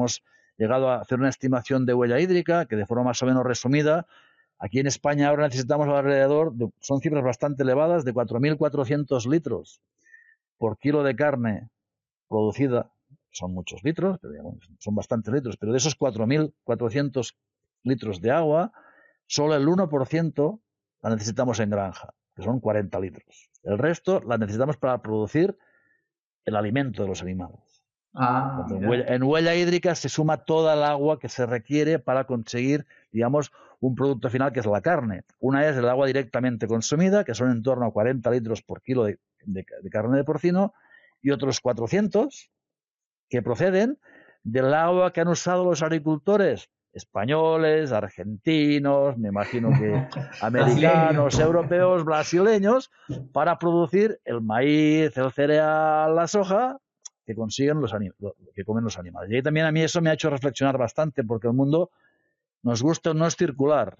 hemos llegado a hacer una estimación de huella hídrica que de forma más o menos resumida, aquí en España ahora necesitamos alrededor, de, son cifras bastante elevadas, de 4.400 litros por kilo de carne producida. Son muchos litros, pero son bastantes litros, pero de esos 4.400 litros de agua, solo el 1% la necesitamos en granja, que son 40 litros. El resto la necesitamos para producir el alimento de los animales. Ah, en, huella, en, huella, hídrica se suma toda el agua que se requiere para conseguir, digamos, un producto final que es la carne. Una es el agua directamente consumida, que son en torno a 40 litros por kilo de, de, de carne de porcino, y otros 400 que proceden del agua que han usado los agricultores españoles, argentinos, me imagino que americanos, europeos, brasileños, para producir el maíz, el cereal, la soja que consiguen los que comen los animales. Y también a mí eso me ha hecho reflexionar bastante porque el mundo nos gusta no es circular.